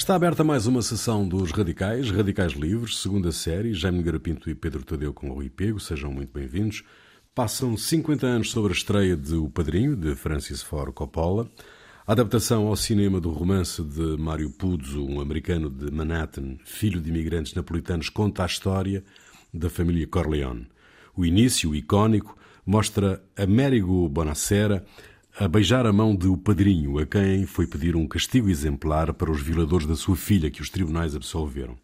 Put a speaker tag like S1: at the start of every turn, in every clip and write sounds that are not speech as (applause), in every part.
S1: Está aberta mais uma sessão dos Radicais, Radicais Livres, segunda série, Jaime Garapinto e Pedro Tadeu com Rui Pego, sejam muito bem-vindos. Passam 50 anos sobre a estreia de O Padrinho, de Francis Ford Coppola, a adaptação ao cinema do romance de Mario Puzo, um americano de Manhattan, filho de imigrantes napolitanos, conta a história da família Corleone. O início, icónico, mostra Américo Bonacera a beijar a mão de o padrinho, a quem foi pedir um castigo exemplar para os violadores da sua filha, que os tribunais absolveram.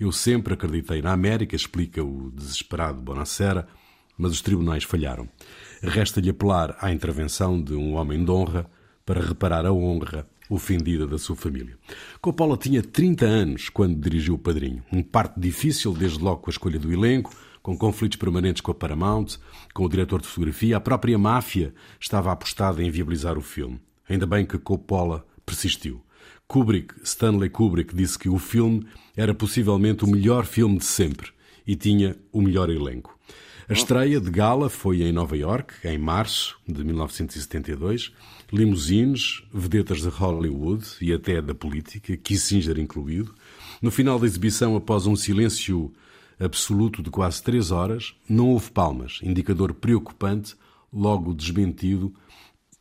S1: Eu sempre acreditei na América, explica o desesperado Bonacera, mas os tribunais falharam. Resta-lhe apelar à intervenção de um homem de honra para reparar a honra ofendida da sua família. Coppola tinha 30 anos quando dirigiu O Padrinho. Um parto difícil, desde logo com a escolha do elenco, com conflitos permanentes com a Paramount, com o diretor de fotografia. A própria máfia estava apostada em viabilizar o filme. Ainda bem que Coppola persistiu. Kubrick, Stanley Kubrick, disse que o filme era possivelmente o melhor filme de sempre e tinha o melhor elenco. A estreia de gala foi em Nova York, em março de 1972. Limusines, vedetas de Hollywood e até da política, Kissinger incluído. No final da exibição, após um silêncio absoluto de quase três horas, não houve palmas, indicador preocupante, logo desmentido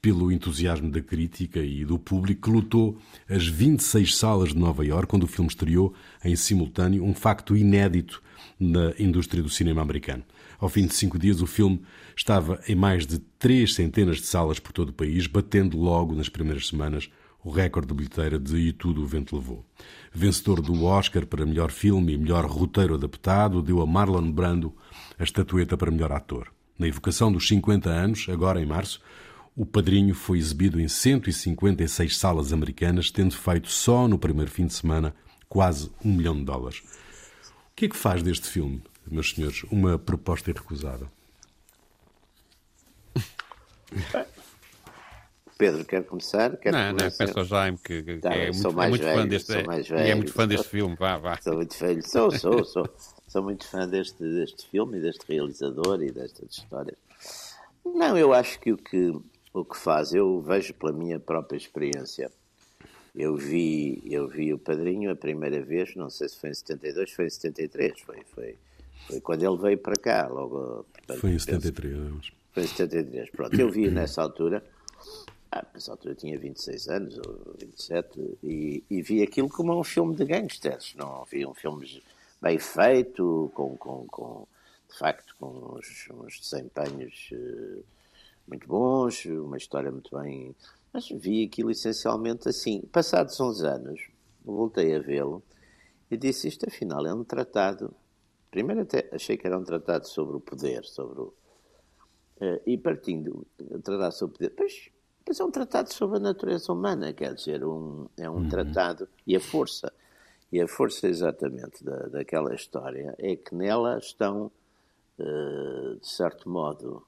S1: pelo entusiasmo da crítica e do público que lutou as 26 salas de Nova Iorque quando o filme estreou em simultâneo, um facto inédito na indústria do cinema americano. Ao fim de cinco dias, o filme estava em mais de três centenas de salas por todo o país, batendo logo nas primeiras semanas o recorde de bilheteira de E Tudo o Vento Levou. Vencedor do Oscar para melhor filme e melhor roteiro adaptado, deu a Marlon Brando a estatueta para melhor ator. Na evocação dos 50 anos, agora em março, o Padrinho foi exibido em 156 salas americanas, tendo feito só no primeiro fim de semana quase um milhão de dólares. O que é que faz deste filme, meus senhores, uma proposta irrecusável? (laughs)
S2: Pedro, quer começar? Quer
S3: não, não, peço ao Jaime que, que tá, é, muito, é muito velho, fã deste, é, é muito fã deste filme. Vá, vá.
S2: Sou muito velho, sou, sou, sou, sou muito fã deste, deste filme e deste realizador e destas histórias. Não, eu acho que o que, o que faz, eu vejo pela minha própria experiência. Eu vi, eu vi o Padrinho a primeira vez, não sei se foi em 72, foi em 73, foi, foi, foi quando ele veio para cá, logo.
S1: Portanto, foi em 73,
S2: penso, Foi em 73, pronto. Eu vi nessa altura ah, nessa altura eu tinha 26 anos, ou 27, e, e vi aquilo como um filme de gangsters. Não vi um filme bem feito, com, com, com de facto, com uns, uns desempenhos uh, muito bons, uma história muito bem. Mas vi aquilo essencialmente assim. Passados uns anos, voltei a vê-lo e disse: Isto afinal é um tratado. Primeiro até achei que era um tratado sobre o poder, sobre o. Uh, e partindo, um tratado sobre o poder. Pois mas é um tratado sobre a natureza humana, quer dizer, um, é um uhum. tratado. E a força, e a força exatamente da, daquela história é que nela estão, uh, de certo modo,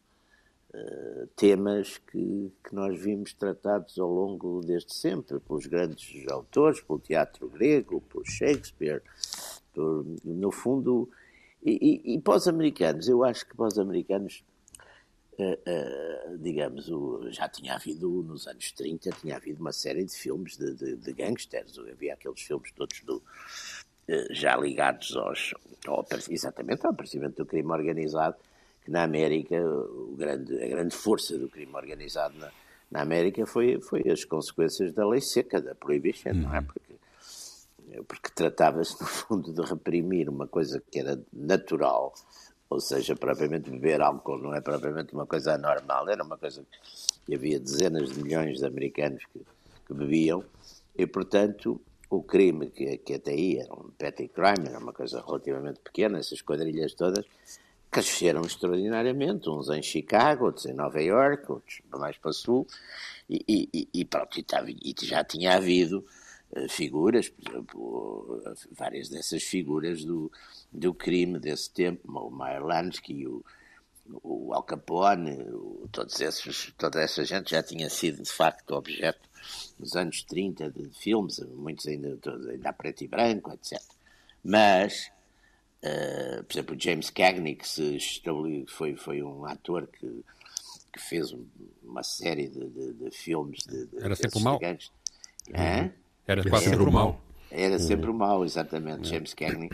S2: uh, temas que, que nós vimos tratados ao longo desde sempre, pelos grandes autores, pelo teatro grego, por Shakespeare, por, no fundo. E, e, e para os americanos, eu acho que para os americanos Uh, uh, digamos, o, já tinha havido, nos anos 30, tinha havido uma série de filmes de, de, de gangsters. Havia aqueles filmes todos do, uh, já ligados aos, ao, exatamente ao aparecimento do crime organizado, que na América, o grande, a grande força do crime organizado na, na América foi, foi as consequências da lei seca, da prohibition, uhum. não é? Uhum. Porque, porque tratava-se, no fundo, de reprimir uma coisa que era natural ou seja, propriamente beber álcool não é propriamente uma coisa anormal, era uma coisa que havia dezenas de milhões de americanos que, que bebiam, e portanto o crime, que, que até aí era um petty crime, era uma coisa relativamente pequena, essas quadrilhas todas, cresceram extraordinariamente, uns em Chicago, outros em Nova York, outros mais para o sul, e, e, e pronto, e, já tinha havido uh, figuras, por exemplo, várias dessas figuras do, do crime desse tempo, o Meyer Lansky, o, o Al Capone, o, todos esses, toda essa gente já tinha sido de facto objeto nos anos 30 de filmes, muitos ainda, ainda a preto e branco, etc. Mas, uh, por exemplo, James Cagney, que se foi, foi um ator que, que fez uma série de, de, de filmes de,
S3: Era sempre o mal?
S2: Uhum.
S3: Era quase sempre o mal.
S2: Era sempre o mau, exatamente, James Cagney.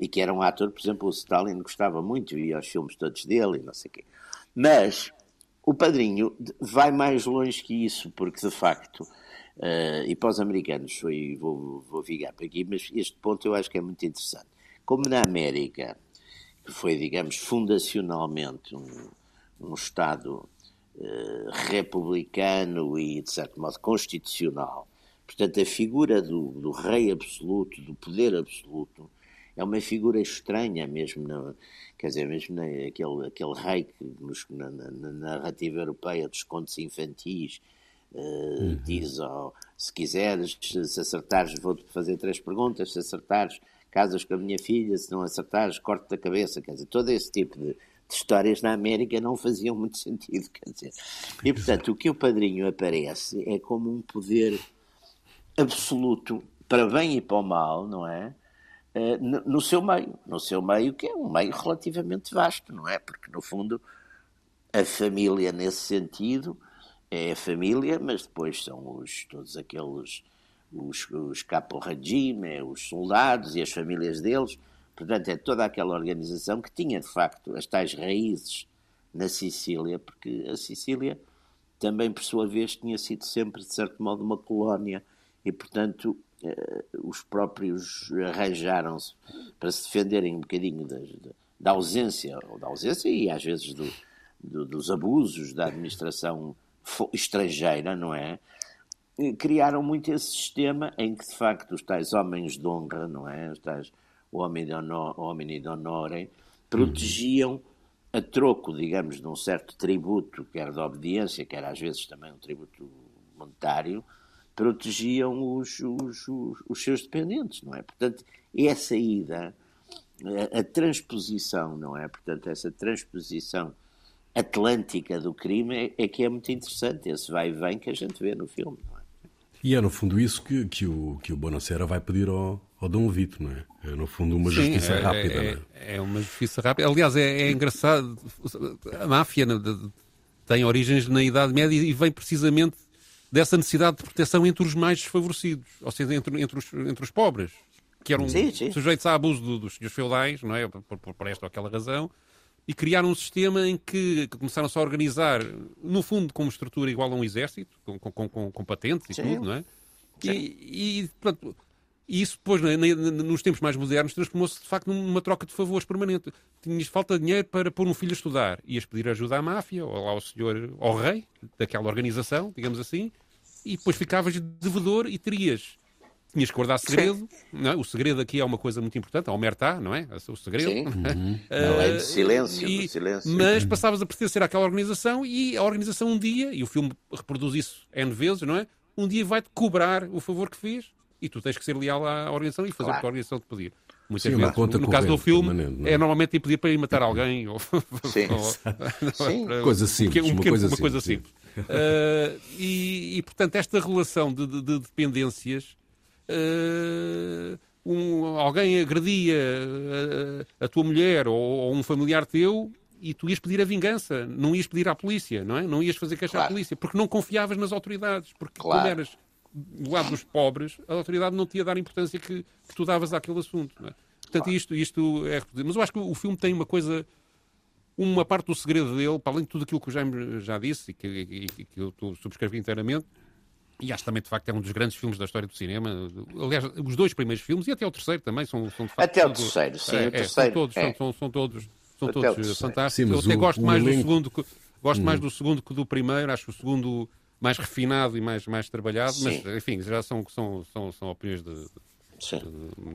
S2: E que era um ator, por exemplo, o Stalin gostava muito, via os filmes todos dele e não sei o quê. Mas o Padrinho vai mais longe que isso, porque de facto, uh, e para os americanos, foi, vou, vou vigar para aqui, mas este ponto eu acho que é muito interessante. Como na América, que foi, digamos, fundacionalmente um, um Estado uh, republicano e, de certo modo, constitucional, portanto, a figura do, do rei absoluto, do poder absoluto, é uma figura estranha mesmo, na, quer dizer, mesmo na, aquele, aquele rei que nos, na, na, na, narrativa europeia dos contos infantis uh, uhum. diz, oh, se quiseres, se acertares, vou-te fazer três perguntas, se acertares, casas com a minha filha, se não acertares, corte da cabeça, quer dizer, todo esse tipo de, de histórias na América não faziam muito (laughs) sentido, quer dizer. E, portanto, o que o padrinho aparece é como um poder absoluto, para bem e para o mal, não é? Eh, no seu meio, no seu meio que é um meio relativamente vasto, não é? Porque no fundo a família nesse sentido é a família, mas depois são os, todos aqueles os, os capo regime, os soldados e as famílias deles, portanto é toda aquela organização que tinha de facto as tais raízes na Sicília, porque a Sicília também por sua vez tinha sido sempre de certo modo uma colónia. E portanto os próprios arranjaram-se para se defenderem um bocadinho da, da ausência, ou da ausência e às vezes do, do, dos abusos da administração estrangeira, não é? Criaram muito esse sistema em que, de facto, os tais homens de honra, não é? Os tais homem de honor, homem de honore, protegiam a troco, digamos, de um certo tributo, quer de obediência, quer às vezes também um tributo monetário, protegiam os, os, os, os seus dependentes, não é? Portanto, essa ida, a, a, transposição, não é? Portanto, essa transposição atlântica do crime é, é, que é muito interessante, esse vai e vem que a gente vê no filme, não é?
S1: E é no fundo isso que, que, o, que o Bonacera vai pedir ao, ao Dom Vito, não é? É no fundo uma Sim, justiça é, rápida,
S3: é,
S1: não
S3: é? É uma justiça rápida. Aliás, é, é engraçado, a máfia tem origens na Idade Média e vem precisamente dessa necessidade de proteção entre os mais desfavorecidos, ou seja, entre, entre, os, entre os pobres, que eram sim, sim. sujeitos a abuso do, dos senhores feudais, não é? Por, por, por, esta ou aquela razão, e criaram um sistema em que, que começaram-se a organizar, no fundo, com uma estrutura igual a um exército, com, com, com, com patentes e sim. tudo, não é? E, e, pronto, e isso depois, nos tempos mais modernos, transformou-se de facto numa troca de favores permanente. Tinhas falta de dinheiro para pôr um filho a estudar. Ias pedir ajuda à máfia, ou ao senhor, ao rei daquela organização, digamos assim, e depois ficavas devedor e terias. Tinhas que guardar segredo. Não é? O segredo aqui é uma coisa muito importante, omertá, não é? O segredo. Sim.
S2: Uhum. (laughs) a lei de silêncio, e, silêncio.
S3: Mas passavas a pertencer àquela organização e a organização um dia, e o filme reproduz isso N vezes, não é? Um dia vai-te cobrar o favor que fez e tu tens que ser leal à organização e fazer claro. o que a organização te pedir. Muitas Sim, vezes, no, no caso do filme, é? é normalmente pedir para ir matar alguém. Ou,
S2: Sim. (laughs)
S1: ou, Sim. (laughs) coisa simples. Um, um, uma, coisa uma coisa simples.
S3: Uh, e, e, portanto, esta relação de, de, de dependências. Uh, um, alguém agredia a, a, tua mulher ou, ou, um familiar teu e tu ias pedir a vingança, não ias pedir à polícia, não é? Não ias fazer queixa claro. à polícia, porque não confiavas nas autoridades, porque claro. eras do lado dos pobres, a autoridade não te ia dar a importância que, que tu davas àquele assunto. É? Portanto, claro. isto, isto é. Mas eu acho que o filme tem uma coisa. Uma parte do segredo dele, para além de tudo aquilo que o Jaime já disse e que, e, e que eu subscrevi inteiramente, e acho também, de facto, é um dos grandes filmes da história do cinema. Aliás, os dois primeiros filmes, e até o terceiro também, são, são de facto.
S2: Até o terceiro, sim. É, o terceiro,
S3: são todos,
S2: é.
S3: são, são, todos, são todos fantásticos. Sim, eu até o, gosto mais elenco... do segundo, gosto hum. mais do segundo que do primeiro, acho o segundo mais refinado e mais, mais trabalhado, Sim. mas enfim, já são, são, são, são opiniões de,
S1: Sim.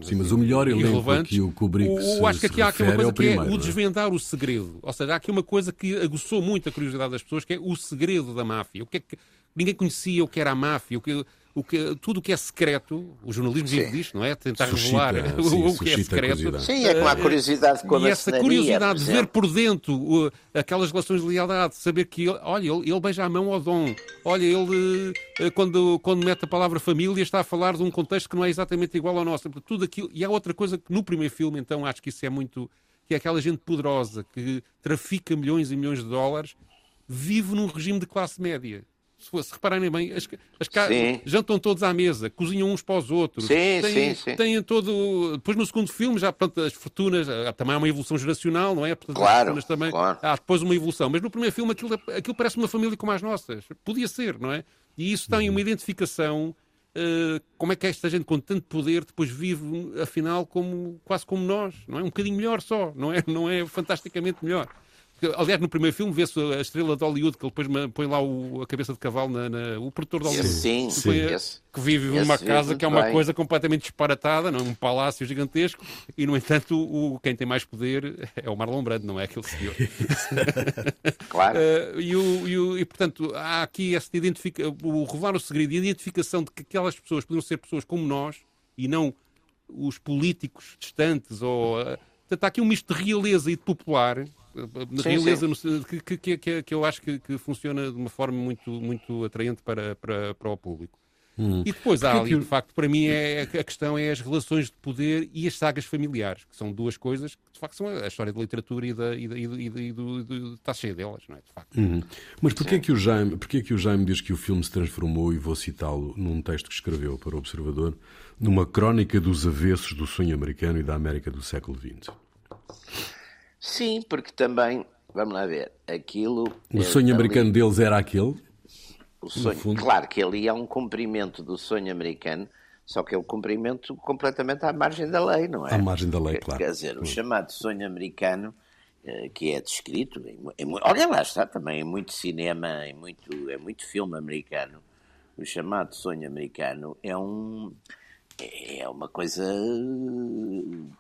S1: Sim, mas o melhor elenco que o Kubrick o, se,
S3: acho que aqui
S1: há
S3: aqui uma coisa
S1: é o
S3: que é o desvendar o segredo. Ou seja, há aqui uma coisa que aguçou muito a curiosidade das pessoas, que é o segredo da máfia. O que é que ninguém conhecia o que era a máfia, o que o que, tudo o que é secreto, o jornalismo vive disto, não é? Tentar suscita, revelar sim, (laughs) o que é secreto.
S2: Sim, é com a curiosidade com a
S3: E essa curiosidade de ver por dentro uh, aquelas relações de lealdade, saber que, ele, olha, ele, ele beija a mão ao dom, olha, ele, uh, quando, quando mete a palavra família, está a falar de um contexto que não é exatamente igual ao nosso. Tudo aquilo. E há outra coisa que no primeiro filme, então, acho que isso é muito. que é aquela gente poderosa que trafica milhões e milhões de dólares, vive num regime de classe média Se, se repararem bem, as, as jantam todos à mesa, cozinham uns para os outros.
S2: Sim, têm, sim, sim.
S3: Têm todo. Depois no segundo filme, já portanto, as fortunas, também há uma evolução geracional, não é? Portanto,
S2: claro,
S3: também,
S2: claro.
S3: Há depois uma evolução. Mas no primeiro filme aquilo, aquilo parece uma família como as nossas. Podia ser, não é? E isso tem uma identificação. Uh, como é que esta gente com tanto poder depois vive, afinal, como, quase como nós, não é? Um bocadinho melhor só, não é, (laughs) não é fantasticamente melhor. Aliás, no primeiro filme vê-se a estrela de Hollywood que ele depois põe lá o, a cabeça de cavalo, na, na o produtor de Hollywood.
S2: Sim,
S3: sim. que vive numa casa que é uma
S2: bem.
S3: coisa completamente disparatada, não é? um palácio gigantesco, e no entanto o, quem tem mais poder é o Marlon Brando, não é aquele senhor. (laughs)
S2: claro.
S3: Uh, e, o, e, o, e, portanto, há aqui esta identifica o revelar o segredo e a identificação de que aquelas pessoas poderiam ser pessoas como nós e não os políticos distantes ou. Uh, portanto, há aqui um misto de realeza e de popular na sim, realeza sim. Que, que, que, que, eu acho que, que, funciona de uma forma muito, muito atraente para, para, para o público. Hum. E depois há ali, de facto, para mim é, a questão é as relações de poder e as sagas familiares, que são duas coisas que, de facto, são a história da literatura e, da, e, da, e, do, e do, do, está cheia delas, não é? De facto.
S1: Uhum. Mas porquê que, o Jaime, porquê que o Jaime diz que o filme se transformou, e vou citá-lo num texto que escreveu para o Observador, numa crónica dos avessos do sonho americano e da América do século XX?
S2: Sim, porque também, vamos lá ver, aquilo.
S1: O sonho americano deles era aquele?
S2: O sonho, claro que ali é um cumprimento do sonho americano, só que é um cumprimento completamente à margem da lei, não é?
S1: À margem da lei, claro.
S2: Quer dizer, o chamado sonho americano, eh, que é descrito, em, em, olha lá está, também é muito cinema, é muito, é muito filme americano. O chamado sonho americano é um é uma coisa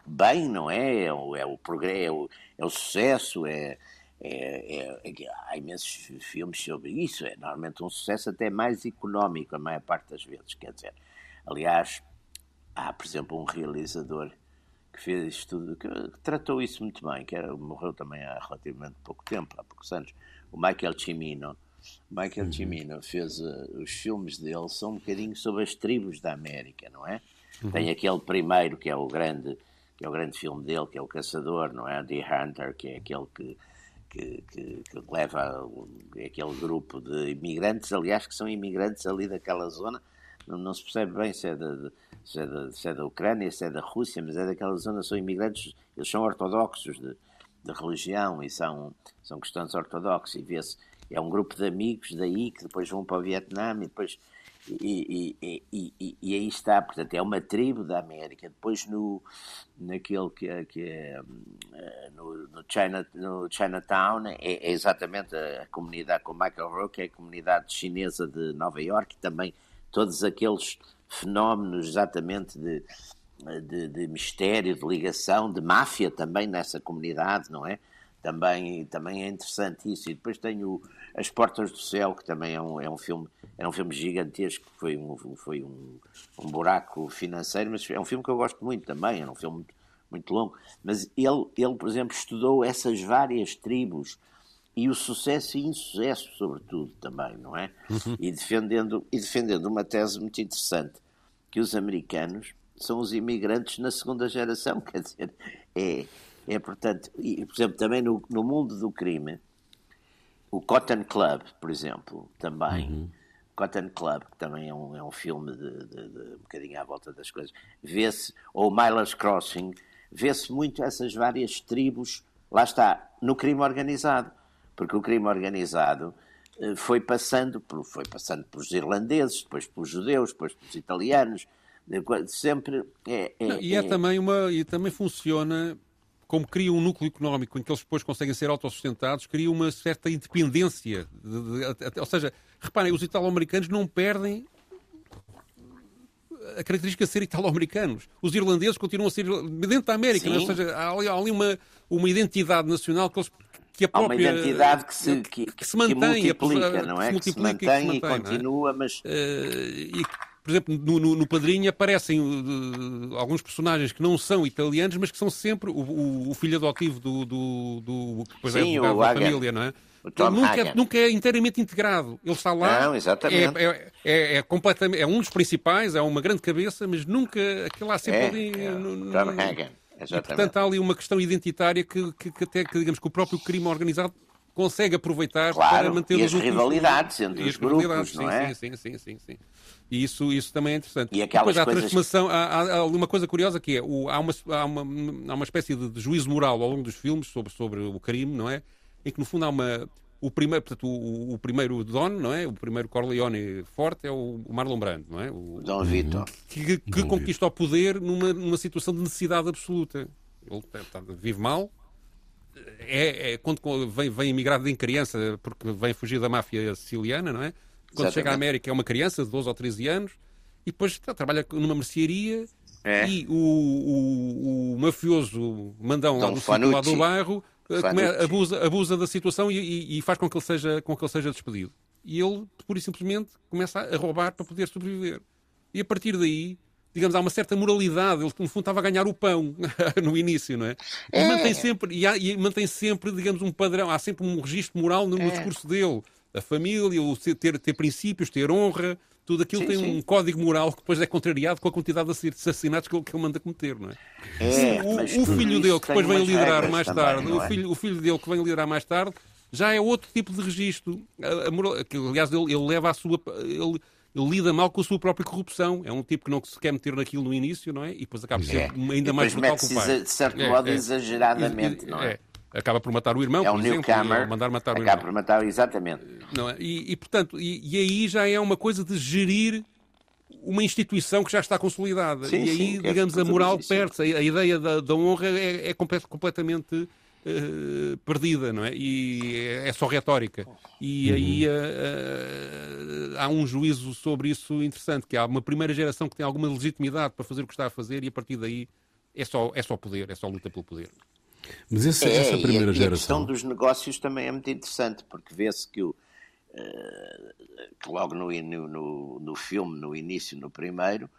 S2: bem, não é? É o, é o progresso, é é o sucesso, é, é, é, é, há imensos filmes sobre isso. É normalmente um sucesso até mais económico, a maior parte das vezes. Quer dizer, aliás, há, por exemplo, um realizador que fez tudo, que tratou isso muito bem, que era, morreu também há relativamente pouco tempo, há poucos anos, o Michael Cimino. Michael uhum. Cimino fez uh, os filmes dele são um bocadinho sobre as tribos da América, não é? Uhum. Tem aquele primeiro que é o grande que é o grande filme dele, que é o Caçador, não é? The Hunter, que é aquele que que, que, que leva aquele grupo de imigrantes, aliás, que são imigrantes ali daquela zona, não, não se percebe bem se é, de, se, é de, se é da Ucrânia, se é da Rússia, mas é daquela zona, são imigrantes, eles são ortodoxos de, de religião e são, são cristãos ortodoxos, e vê-se é um grupo de amigos daí que depois vão para o Vietnã e depois. E, e, e, e, aí está, portanto, é uma tribo da América. Depois, no, naquele que, que é no, no, China, no Chinatown, é, é exatamente a, comunidade com Michael Rourke, é a comunidade chinesa de Nova York, também todos aqueles fenómenos exatamente de, de, de mistério, de ligação, de máfia também nessa comunidade, não é? Também, também é interessante isso. E depois tenho As Portas do Céu, que também é um, é um filme, é um filme gigantesco, foi, um, foi um, um buraco financeiro, mas é um filme que eu gosto muito também, é um filme muito, muito longo. Mas ele, ele, por exemplo, estudou essas várias tribos e o sucesso e insucesso, sobretudo, também, não é? Uhum. E, defendendo, e defendendo uma tese muito interessante, que os americanos são os imigrantes na segunda geração, (laughs) quer dizer, é, é, portanto, e, por exemplo, também no, no mundo do crime, o Cotton Club, por exemplo, também. Uhum. Cotton Club, que também é um, é um filme de, de, de um bocadinho à volta das coisas, vê-se, ou Miller's Crossing, vê-se muito essas várias tribos, lá está, no crime organizado, porque o crime organizado eh, foi passando, por, foi passando pelos irlandeses, depois pelos judeus, depois pelos italianos, sempre é,
S3: é, e é, é, também uma e também funciona como cria um núcleo económico em que eles depois conseguem ser autossustentados, cria uma certa independência. De, de, de, ou seja, reparem, os italo-americanos não perdem a característica de ser italo-americanos. Os irlandeses continuam a ser dentro da América, né? ou seja, há ali, há ali, uma, uma identidade nacional que eles que a própria,
S2: há uma identidade que se, que,
S3: que se mantém,
S2: que multiplica, não é? Que, se mantém, que se mantém e, é? continua,
S3: é?
S2: mas... Uh,
S3: e por exemplo, no, no, no Padrinho aparecem uh, alguns personagens que não são italianos, mas que são sempre o, o, o filho adotivo do, do, do que depois é Sim, é advogado da família, não é?
S2: Ele
S3: nunca, é, nunca é inteiramente integrado. Ele está lá.
S2: Não, exatamente.
S3: É, é, é, é, completamente, é um dos principais, é uma grande cabeça, mas nunca. Aquilo lá sempre
S2: é,
S3: ali.
S2: No, Tom Hagen.
S3: Exatamente. E, portanto, há ali uma questão identitária que, que, que, até que, digamos, que o próprio crime organizado consegue aproveitar
S2: Claro,
S3: para manter
S2: e
S3: os
S2: as rivalidades entre
S3: e
S2: os grupos, não é?
S3: Sim, sim, sim, sim, sim. E isso, isso também é interessante.
S2: E aquelas
S3: depois há a
S2: coisas-
S3: transformação, há, há- há uma coisa curiosa que é, o- há, uma, há, uma, há uma espécie de, de juízo moral ao longo dos filmes sobre, sobre o crime, não é? Em que no fundo há uma... O primeiro, portanto, o, o primeiro Don, não é? O primeiro Corleone forte é o, o Marlon Brando, não é? O,
S2: Dom Vitor.
S3: que, que conquista o poder numa, numa situação de necessidade absoluta. Ele tá- tá- vive mal. É, é quando vem, vem imigrado em criança, porque vem fugir da máfia siciliana, não é? Quando
S2: Exatamente.
S3: chega à América é uma criança de 12 ou 13 anos e depois tá, trabalha numa mercearia
S2: É.
S3: e o, o- o mafioso mandão lá do lá do bairro eh,
S2: Fanucci.
S3: abusa, abusa da situação e, e- e faz com que, ele seja, com que ele seja despedido. E ele, pura e simplesmente, começa a roubar para poder sobreviver. E a partir daí, digamos, há uma certa moralidade. Ele, no fundo, estava a ganhar o pão (laughs) no início, não é? E
S2: É.
S3: mantém sempre, e, há- e mantém sempre, digamos, um padrão. Há sempre um registro moral no, no
S2: É.
S3: discurso dele. A família, o ter, ter princípios, ter honra, tudo aquilo
S2: Sim,
S3: tem
S2: sim.
S3: um código moral que depois é contrariado com a quantidade de assassinatos que ele, que ele manda cometer, não é?
S2: É,
S3: O,
S2: mas
S3: o
S2: tudo
S3: filho dele, que depois vem liderar mais
S2: também,
S3: tarde,
S2: não
S3: o,
S2: é?
S3: filho, o filho dele que vem liderar mais tarde, já é outro tipo de registro. A- a moral- que, aliás, ele, ele leva a sua. Ele, ele lida mal com a sua própria corrupção. É um tipo que não se quer meter naquilo no início, não é? E depois acaba por ser
S2: É.
S3: ainda
S2: E
S3: mais
S2: depois
S3: brutal que o
S2: mete-se,
S3: pai.
S2: de certo
S3: É,
S2: modo,
S3: é.
S2: exageradamente, não é?
S3: Acaba por matar o irmão,
S2: É
S3: por
S2: um
S3: exemplo,
S2: newcomer,
S3: mandar matar o
S2: acaba
S3: irmão.
S2: por matar, exatamente.
S3: Não é? e, e, portanto, e, e aí já é uma coisa de gerir uma instituição que já está consolidada.
S2: Sim,
S3: e aí,
S2: sim, é
S3: digamos, a
S2: tudo
S3: moral perde-se. A, a ideia da, da honra é, é comple- completamente eh, perdida, não é? E é, é só retórica. E aí eh, eh, há um juízo sobre isso interessante, que há uma primeira geração que tem alguma legitimidade para fazer o que está a fazer e a partir daí é só, é só poder, é só luta pelo poder.
S1: Mas esse-
S2: É,
S1: essa
S2: e a-
S1: primeira
S2: e a questão
S1: geração.
S2: dos negócios também é muito interessante, porque vê-se que, o, eh, que logo no, no, no, filme, no início, no primeiro,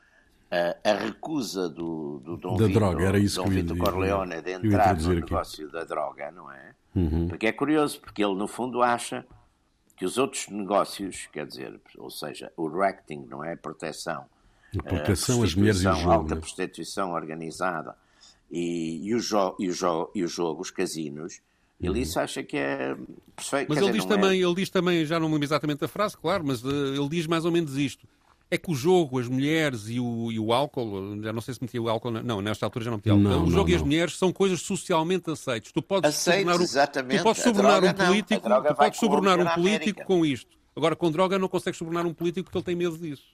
S2: eh, a recusa do, do Dom
S1: Da
S2: Vito,
S1: droga, era isso
S2: Dom
S1: que
S2: Vito Corleone de entrar no
S1: aqui. Uhum.
S2: negócio da droga, não é? Porque é curioso, porque ele no fundo acha que os outros negócios, quer dizer, ou seja, o racting, não é? A proteção,
S1: A proteção,
S2: a
S1: as mulheres e o jogo.
S2: alta
S1: né?
S2: prostituição organizada e, e, o jo, e, o jo, e o jogo, os casinos, ele isso acha que é perfeito.
S3: Mas ele
S2: dizer,
S3: diz,
S2: não é-
S3: também, ele diz também, já não me lembro exatamente a frase, claro, mas eh, ele diz mais ou menos isto. É que o jogo, as mulheres e o, e o álcool, já não sei se metia o álcool, não, nesta altura já não metia álcool.
S1: Não,
S3: o
S1: não,
S3: jogo e as
S1: não.
S3: mulheres são coisas socialmente aceites. Tu podes
S2: Aceites,
S3: subornar um,
S2: exatamente.
S3: tu podes subornar
S2: droga
S3: um
S2: não.
S3: Político, tu podes subornar um político com isto. Agora, com droga não consegues subornar um político porque ele tem medo disso.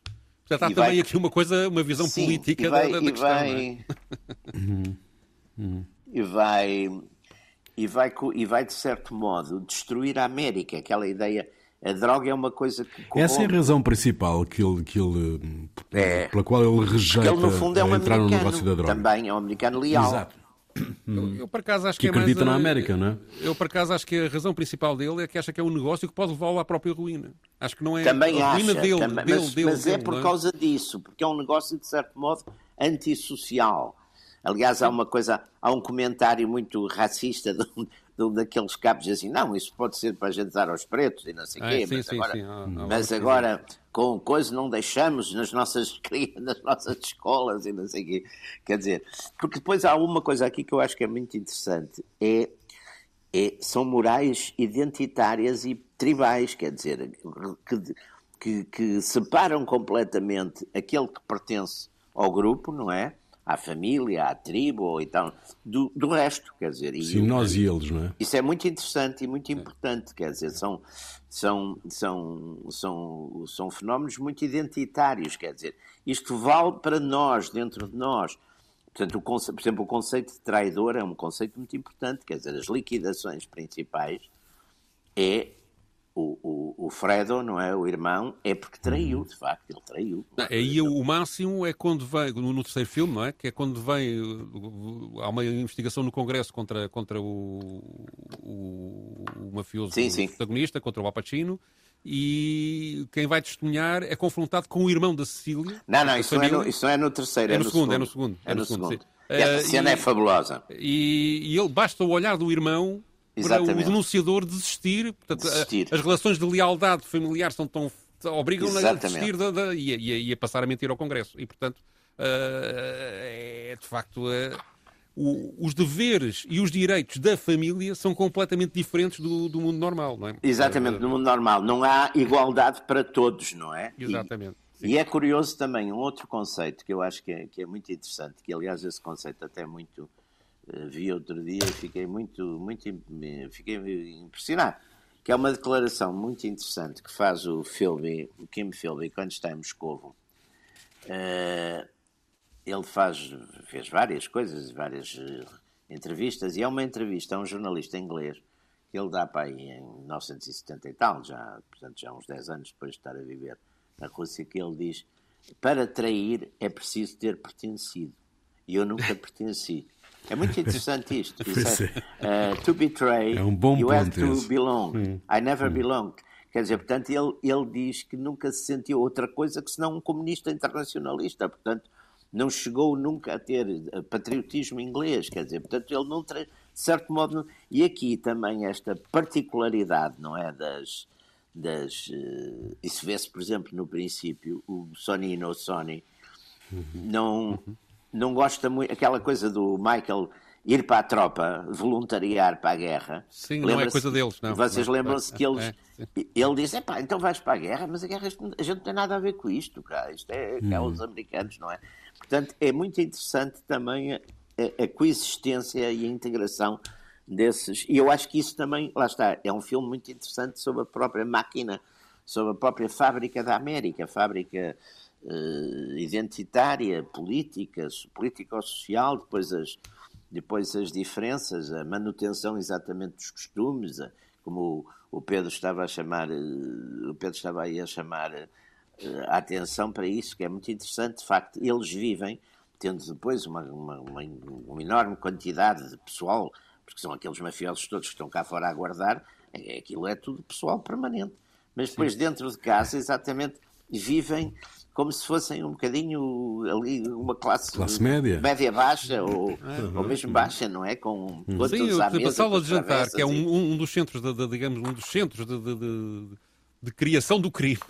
S3: Portanto, há
S2: E
S3: também
S2: vai-
S3: aqui uma coisa, uma visão
S2: Sim,
S3: política
S2: e vai,
S3: da, da
S2: e
S3: questão. não é?
S2: vai, e vai e vai e vai de certo modo destruir a América aquela ideia a droga é uma coisa que
S1: Essa é a
S2: corrompe.
S1: razão principal que ele, que ele,
S2: É.
S1: pela qual ele rejeita
S2: ele no fundo é um
S1: entrar no
S2: americano
S1: negócio da droga.
S2: também é um americano leal
S1: Exato.
S3: Eu, eu, por acaso, acho
S1: Que
S3: que, é mais
S1: acredita na
S3: a-
S1: América, não é?
S3: Eu, por acaso, acho que a razão principal dele é que acha que é um negócio que pode levá-lo à própria ruína. Acho que não é
S2: também
S3: a ruína
S2: acha
S3: dele,
S2: também,
S3: dele,
S2: mas,
S3: dele,
S2: mas é
S3: dele,
S2: por
S3: não
S2: causa disso porque é um negócio de certo modo antissocial. Aliás há uma coisa há um comentário muito racista de, um- de um daqueles cabos assim não isso pode ser para a gente dar aos pretos e não sei o
S3: Ah,
S2: quê
S3: sim,
S2: mas
S3: sim,
S2: agora,
S3: sim, há- há
S2: mas agora com coisa não deixamos nas nossas (laughs) nas nossas escolas e não sei quê quer dizer porque depois há uma coisa aqui que eu acho que é muito interessante é é- são morais identitárias e tribais, quer dizer, que, que, que separam completamente aquele que pertence ao grupo, não é? À família, à tribo ou então, do, do resto, quer dizer. E
S1: Sim, nós e eles, não é?
S2: isso é muito interessante e muito importante, quer dizer, são, são, são, são, são fenómenos muito identitários, quer dizer, isto vale para nós, dentro de nós. Portanto, o conce- por exemplo, o conceito de traidor é um conceito muito importante, quer dizer, as liquidações principais é o, o, o Fredo, não é? O irmão, é porque traiu, de facto, ele traiu.
S3: Não, Aí o máximo é quando vem, no terceiro filme, não é? Que é quando vem, uh, uh, há uma investigação no Congresso contra, contra o, o, o mafioso
S2: Sim, sim.
S3: protagonista, contra o Al Pacino, e quem vai testemunhar é confrontado com o irmão da Cecília.
S2: Não, não, isso não, é no, isso não é no terceiro,
S3: É
S2: é,
S3: no
S2: no
S3: segundo, é no segundo,
S2: É no
S3: segundo,
S2: segundo. E essa
S3: Eh,
S2: cena
S3: e-
S2: é fabulosa.
S3: E, e ele basta o olhar do irmão para o denunciador desistir. Portanto,
S2: Desistir.
S3: as relações de lealdade familiar são tão obrigam-no a desistir da- da- e, a- e a- e a passar a mentir ao Congresso. E, portanto, eh, é de facto. eh, o, os deveres e os direitos da família são completamente diferentes do, do mundo normal, não é?
S2: Exatamente, no mundo normal. Não há igualdade para todos, não é?
S3: Exatamente.
S2: E, e, é curioso também um outro conceito que eu acho que é, que é muito interessante, que aliás esse conceito até muito uh, vi outro dia e fiquei muito, muito fiquei impressionado, que é uma declaração muito interessante que faz o Philby, o Kim Philby, quando está em Moscovo. Uh, ele faz, fez várias coisas, várias uh, entrevistas, e é uma entrevista a um jornalista inglês que ele dá para aí em 1970 e tal, já, portanto, já uns 10 anos depois de estar a viver na Rússia, que ele diz: para trair é preciso ter pertencido. E eu nunca (laughs) pertenci. É muito (laughs) interessante isto. (laughs) Isso é, uh, to betray,
S1: é um bom
S2: you have to
S1: esse.
S2: belong. Hum. I never hum. belonged. Quer dizer, portanto, ele, ele diz que nunca se sentiu outra coisa que senão um comunista internacionalista. Portanto, não chegou nunca a ter eh, patriotismo inglês, quer dizer, portanto ele não, de certo modo, e aqui também esta particularidade, não é, das, das uh, isso vê-se, por exemplo, no princípio, o Sony no Sony não, não gosta muito, aquela coisa do Michael ir para a tropa, voluntariar para a guerra.
S3: Sim, não é coisa deles, não.
S2: Vocês lembram-se que eles.
S3: É,
S2: ele diz: pá, então vais para a guerra, mas a guerra, a gente não tem nada a ver com isto, cara. Isto é, é os americanos, não é? Portanto, é muito interessante também a, a, a coexistência e a integração desses. E eu acho que isso também, lá está, é um filme muito interessante sobre a própria máquina, sobre a própria fábrica da América, a fábrica identitária, política, político-social, depois as, depois as diferenças, a manutenção exatamente dos costumes, como o, Pedro estava a chamar, uh, o Pedro estava aí a chamar uh, a atenção para isso, que é muito interessante, de facto, eles vivem, tendo depois uma, uma, uma, uma enorme quantidade de pessoal porque são aqueles mafiosos todos que estão cá fora a aguardar, é, aquilo é tudo pessoal permanente. Mas depois, Sim. dentro de casa, exatamente, vivem como se fossem um bocadinho ali uma classe,
S1: classe média.
S2: média baixa ou, uhum. ou mesmo baixa, não é? Com
S3: uhum. Sim, eu, a, a sala de jantar, que é um, um, dos centros, de, de, digamos, um dos centros de, de, de criação do crime,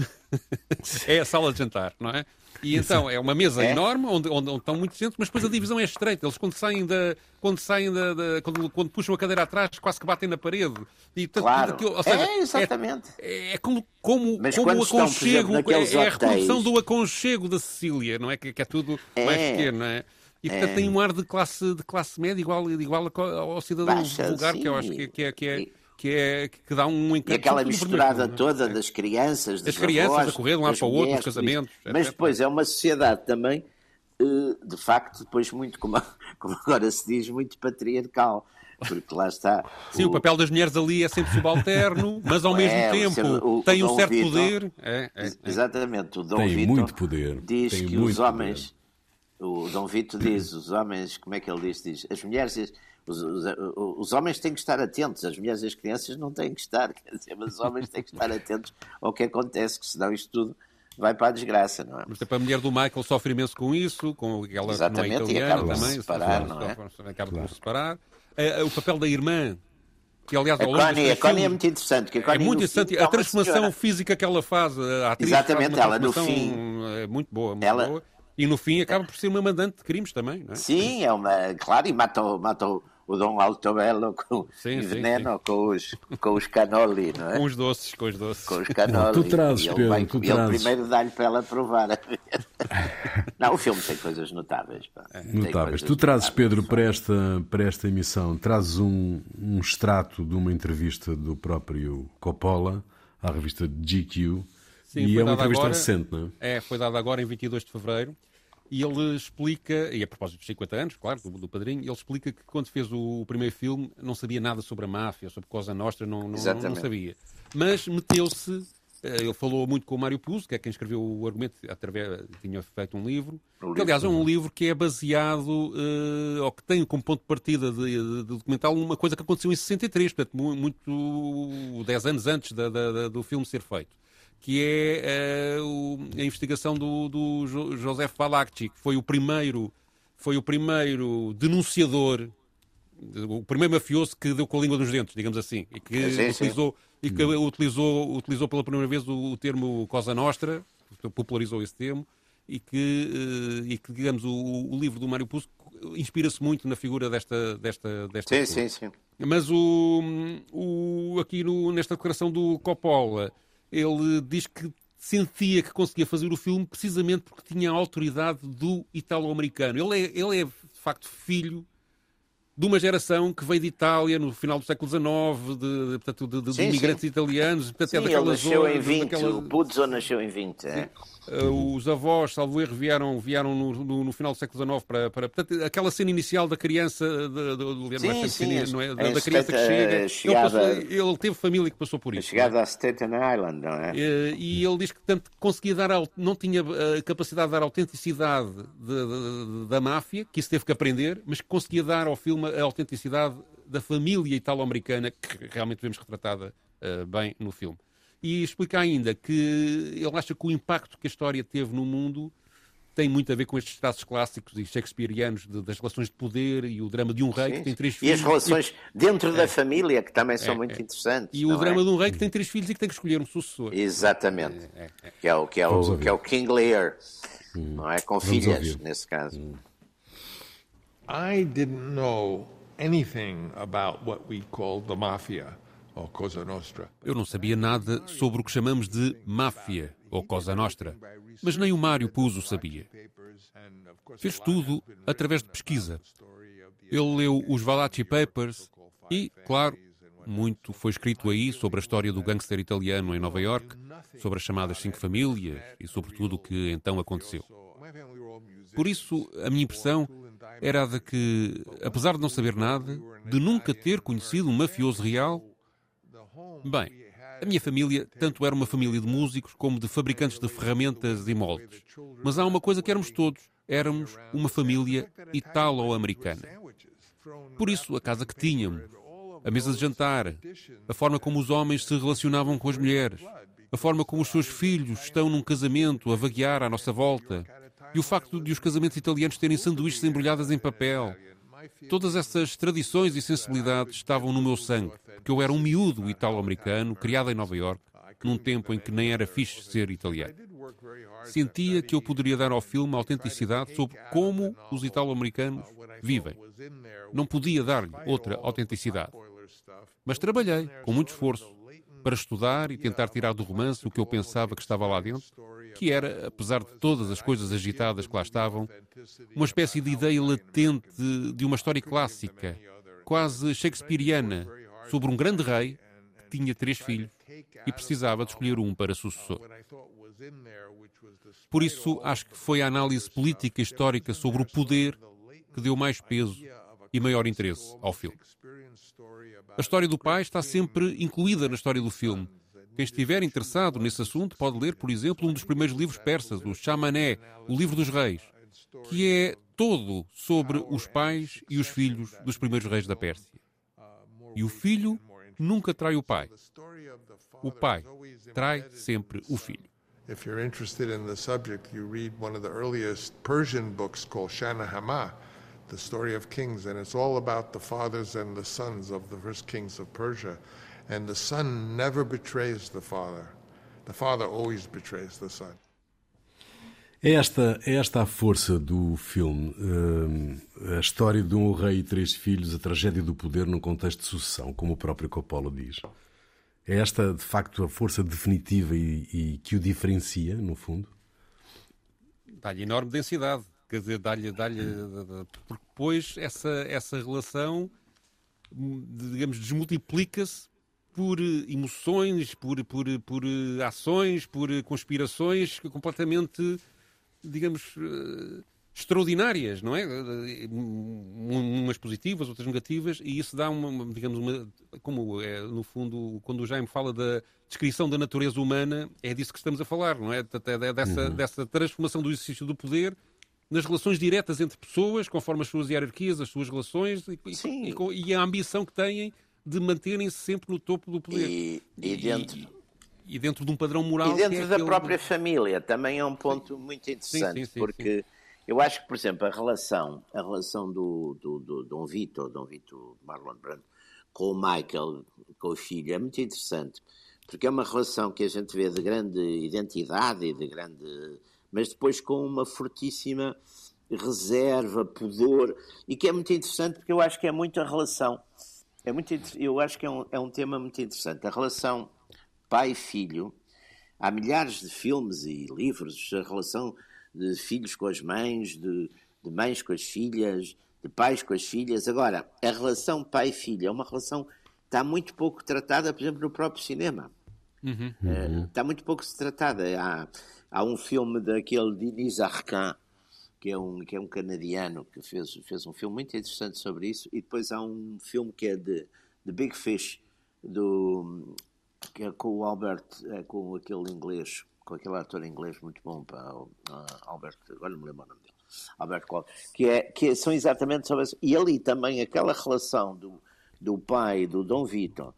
S3: (laughs) é a sala de jantar, não é? E então é uma mesa é? enorme onde, onde, onde, estão muitos centros, mas depois a divisão é estreita. Eles quando saem da. Quando saem da. da quando, quando, puxam a cadeira atrás, quase que batem na parede.
S2: E, tanto, claro. Aquilo, seja, é, exatamente.
S3: É, é como, como, como o aconchego. Estão, exemplo, é, é, a reprodução do aconchego da Sicília, não é? Que, que é tudo é. mais pequeno, não é? E portanto é. tem um ar de classe, de classe média igual, igual ao cidadão Baixa, vulgar, sim. que eu acho que, que é. Que é que, é, que dá um encanto.
S2: E aquela misturada toda das crianças,
S3: das crianças avós, a correr de um lado para o outro, nos casamentos.
S2: Mas depois é uma sociedade também, eh, de facto, depois muito, como, (laughs) como agora se diz, muito patriarcal. Porque lá está.
S3: Sim, o, o papel das mulheres ali é sempre subalterno, (laughs) mas ao mesmo é, tempo o, tem um certo Vitor, poder. É, é, é,
S2: exatamente, o Dom
S1: tem
S2: Vitor
S1: muito poder.
S2: diz
S1: tem
S2: que os homens. Poder. O Dom Vitor diz, os homens, como é que ele diz? Diz, as mulheres os, os, os, homens têm que estar atentos, as mulheres e as crianças não têm que estar, (laughs) quer dizer, mas os homens têm que estar atentos ao que acontece, que senão isto tudo vai para a desgraça, não é?
S3: Por exemplo, a mulher do Michael sofre imenso com isso, com aquela
S2: Exatamente,
S3: não é italiana
S2: e acaba
S3: também,
S2: se separar, não é?
S3: acaba claro. por se separar. Uh, o papel da irmã, que aliás
S2: a Connie, a Connie é muito interessante.
S3: é muito interessante. A transformação física que ela faz, a atriz
S2: Exatamente,
S3: ela
S2: no fim
S3: é muito boa, muito ela... boa. E no fim acaba por ser uma mandante de crimes também, não é?
S2: Sim, é uma. Claro, e matou, matou o Dom Altobello (laughs) com sim, veneno, sim, sim. Com, os, com os canoli, não é?
S3: Com os doces, com os doces.
S2: Com os canoli.
S1: Tu trazes,
S2: ele,
S1: Pedro,
S2: vai,
S1: tu
S2: ele
S1: trazes.
S2: primeiro dá-lhe para ela provar. (laughs) não, o filme tem coisas notáveis. Pá.
S1: Notáveis. Tu trazes, Pedro, para esta, para esta emissão, trazes um, um extrato de uma entrevista do próprio Coppola à revista GQ.
S3: Sim,
S1: e é uma entrevista
S3: agora,
S1: recente, não
S3: é? É, foi dada agora em 22 de fevereiro. E ele explica, e a propósito dos 50 anos, claro, do, do Padrinho, ele explica que quando fez o, o, primeiro filme não sabia nada sobre a máfia, sobre Cosa Nostra, não, não, não, não sabia. Mas meteu-se, eh, ele falou muito com o Mário Puzo, que é quem escreveu o argumento, através, tinha feito um livro, que aliás é um livro que é baseado, uh, ou que tem como ponto de partida de, de, de, documental uma coisa que aconteceu em 63, portanto, muito, 10 anos antes da, da, do filme ser feito que é o, a investigação do, do José Falacci, que foi o primeiro, foi o primeiro denunciador, o primeiro mafioso que deu com a língua dos dentes, digamos assim, e que sim, utilizou sim. e que utilizou, utilizou pela primeira vez o, o termo Cosa Nostra, popularizou esse termo, e que, e que digamos, o, o livro do Mário Puzo inspira-se muito na figura desta desta desta
S2: sim, sim, sim.
S3: Mas o, o aqui no, nesta declaração do Coppola, ele diz que sentia que conseguia fazer o filme precisamente porque tinha a autoridade do italo-americano. Ele é, ele é, de facto, filho de uma geração que veio de Itália no final do século XIX, de, portanto, de, de, sim, de imigrantes sim. italianos. Portanto,
S2: sim, é ele nasceu zona, em 20, daquela... o Puzo nasceu em 20. É?
S3: Uh, os avós, salvo erro, vieram, vieram no, no, no, final do século XIX para, para portanto, aquela cena inicial da criança, de, de,
S2: sim,
S3: não é, não é? Da, da criança que chega.
S2: Chegada,
S3: ele, passou, ele, teve família que passou por isso.
S2: Chegada a Staten Island, não é?
S3: Uh, e ele diz que tanto conseguia dar, não tinha a capacidade de dar autenticidade da máfia, que isso teve que aprender, mas que conseguia dar ao filme a autenticidade da família italo-americana, que realmente vemos retratada uh, bem no filme. E explica ainda que ele acha que o impacto que a história teve no mundo tem muito a ver com estes traços clássicos e shakespearianos de, das relações de poder e o drama de um rei Sim. que tem três filhos.
S2: E as relações e... dentro é. da família, que também são é, muito é. interessantes.
S3: E o drama
S2: é?
S3: de um rei que tem três filhos e que tem que escolher um sucessor.
S2: Exatamente. É, é, que, é o, que, é o, que é o King Lear, hum. não é? Com Vamos filhas, ouvir. nesse caso. Hum.
S4: I didn't know anything about what we call the mafia.
S3: Eu não sabia nada sobre o que chamamos de máfia ou Cosa Nostra, mas nem o Mário Puzo sabia. Fez tudo através de pesquisa. Ele leu os Valachi Papers e, claro, muito foi escrito aí sobre a história do gangster italiano em Nova York, sobre as chamadas cinco famílias e sobre tudo o que então aconteceu. Por isso, a minha impressão era a de que, apesar de não saber nada, de nunca ter conhecido um mafioso real, Bem, a minha família tanto era uma família de músicos como de fabricantes de ferramentas e moldes. Mas há uma coisa que éramos todos: éramos uma família italo-americana. Por isso, a casa que tínhamos, a mesa de jantar, a forma como os homens se relacionavam com as mulheres, a forma como os seus filhos estão num casamento a vaguear à nossa volta, e o facto de os casamentos italianos terem sanduíches embrulhados em papel, Todas essas tradições e sensibilidades estavam no meu sangue, porque eu era um miúdo italo-americano, criado em Nova York, num tempo em que nem era fixe ser italiano. Sentia que eu poderia dar ao filme autenticidade sobre como os italo-americanos vivem. Não podia dar-lhe outra autenticidade. Mas trabalhei, com muito esforço, para estudar e tentar tirar do romance o que eu pensava que estava lá dentro, que era, apesar de todas as coisas agitadas que lá estavam, uma espécie de ideia latente de uma história clássica, quase shakespeariana, sobre um grande rei que tinha três filhos e precisava de escolher um para sucessor. Por isso, acho que foi a análise política e histórica sobre o poder que deu mais peso e maior interesse ao filme. A história do pai está sempre incluída na história do filme. Quem estiver interessado nesse assunto pode ler, por exemplo, um dos primeiros livros persas, o Chamané, o Livro dos Reis, que é todo sobre os pais e os filhos dos primeiros reis da Pérsia. E o filho nunca trai o pai. O pai trai sempre o filho.
S4: If you're interested in the subject, you read one of the earliest Persian books called Shana the story of kings, and it's all about the fathers and the sons of the first kings of Persia. And the son never betrays the father. The father always betrays the son.
S1: É esta, é esta a força do filme, uh, a história de um rei e três filhos, a tragédia do poder num contexto de sucessão, como o próprio Coppola diz. É esta, de facto, a força definitiva e, e que o diferencia, no fundo?
S3: Dá-lhe enorme densidade quer dizer, dá-lhe, dá-lhe, porque depois essa, essa relação, digamos, desmultiplica-se por emoções, por, por, por ações, por conspirações completamente, digamos, eh, extraordinárias, não é? Umas positivas, outras negativas, e isso dá uma, digamos, uma, como é, no fundo, quando o Jaime fala da descrição da natureza humana, é disso que estamos a falar, não é? Dessa, uhum. dessa transformação do exercício do poder nas relações diretas entre pessoas, conforme as suas hierarquias, as suas relações e, e, e a ambição que têm de manterem-se sempre no topo do poder.
S2: E, e dentro.
S3: E, dentro de um padrão moral.
S2: E dentro é da aquele... própria família também é um ponto sim. muito interessante, sim, sim, porque eu acho que, por exemplo, a relação, a relação do, do, do Dom Vitor, Dom Vitor Marlon Brando, com o Michael, com o filho, é muito interessante, porque é uma relação que a gente vê de grande identidade e de grande mas depois com uma fortíssima reserva, pudor, e que é muito interessante porque eu acho que é muito a relação. É muito, eu acho que é um, é um tema muito interessante. A relação pai-filho. Há milhares de filmes e livros, a relação de filhos com as mães, de, de mães com as filhas, de pais com as filhas. Agora, a relação pai-filho é uma relação que está muito pouco tratada, por exemplo, no próprio cinema. Uhum. Uh, está muito pouco tratada. Há, há um filme daquele Denis Arcand, que é um, que é um canadiano, que fez, fez um filme muito interessante sobre isso, e depois há um filme que é de, de Big Fish, do, que é com o Albert, é com aquele inglês, com aquele ator inglês muito bom, para uh, Albert, agora não me lembro o nome dele, Albert Cole, que, é, que são exatamente sobre isso. E ali também aquela relação do, do pai, do Dom Vitor,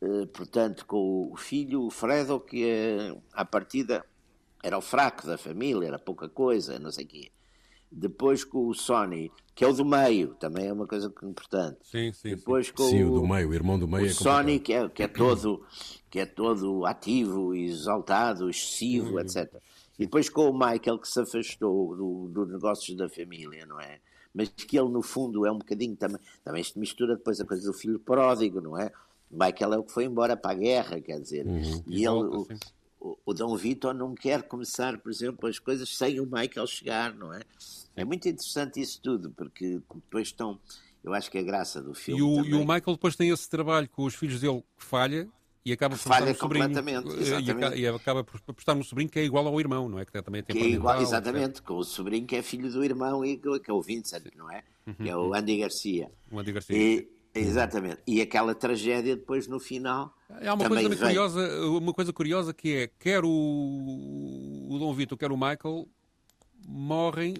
S2: uh, portanto, com o filho, Fredo, que é, à partida era o fraco da família, era pouca coisa, não sei o quê. Depois com o Sony, que é o do meio, também é uma coisa importante.
S3: Sim, sim.
S2: Depois
S3: sim.
S2: com
S1: sim, o, do meio, o irmão do meio
S2: o
S1: é
S2: Sony, que é, que é todo que é todo ativo, exaltado, excessivo, etc. E depois com o Michael que se afastou dos do negócios da família, não é? Mas que ele, no fundo, é um bocadinho também. Também se mistura depois a coisa do filho pródigo, não é? O Michael é o que foi embora para a guerra, quer dizer.
S3: Uhum.
S2: E, ele, o, Dom Vitor não quer começar, por exemplo, as coisas sem o Michael chegar, não é? É muito interessante isso tudo, porque depois estão. Eu acho que a graça do filme.
S3: E o, e o Michael depois tem esse trabalho com os filhos dele que falha e acaba por
S2: falha
S3: sobrinho,
S2: completamente,
S3: e,
S2: exatamente.
S3: e, acaba por apostar num sobrinho que é igual ao irmão, não é? Que também tem
S2: que é igual, exatamente, com o sobrinho que é filho do irmão e que é o Vincent, não é? Que é o Andy Garcia.
S3: O Andy Garcia.
S2: E, exatamente. E aquela tragédia depois no final.
S3: Há uma coisa curiosa, uma coisa curiosa que é quer o, o Dom Vitor, quer o Michael morrem,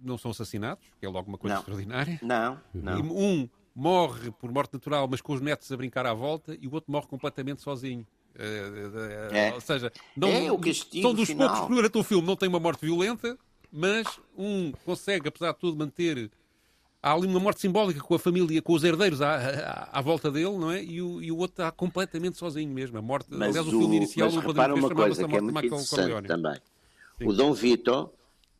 S3: não são assassinados, que é logo uma coisa
S2: Não.
S3: extraordinária.
S2: Não, não.
S3: Um morre por morte natural, mas com os netos a brincar à volta, e o outro morre completamente sozinho. Eh, eh,
S2: É.
S3: Ou seja, não,
S2: É o castigo
S3: são dos
S2: final.
S3: poucos que o filme não tem uma morte violenta, mas um consegue, apesar de tudo, manter. Há ali uma morte simbólica com a família, com os herdeiros à, à, à volta dele, não é? E o, e o outro está completamente sozinho mesmo. A morte,
S2: Mas,
S3: aliás, o,
S2: o,
S3: filme inicial
S2: mas
S3: do
S2: repara
S3: Padrinho
S2: uma coisa que é
S3: A
S2: muito
S3: Morte de Michael
S2: interessante também. O Dom Vitor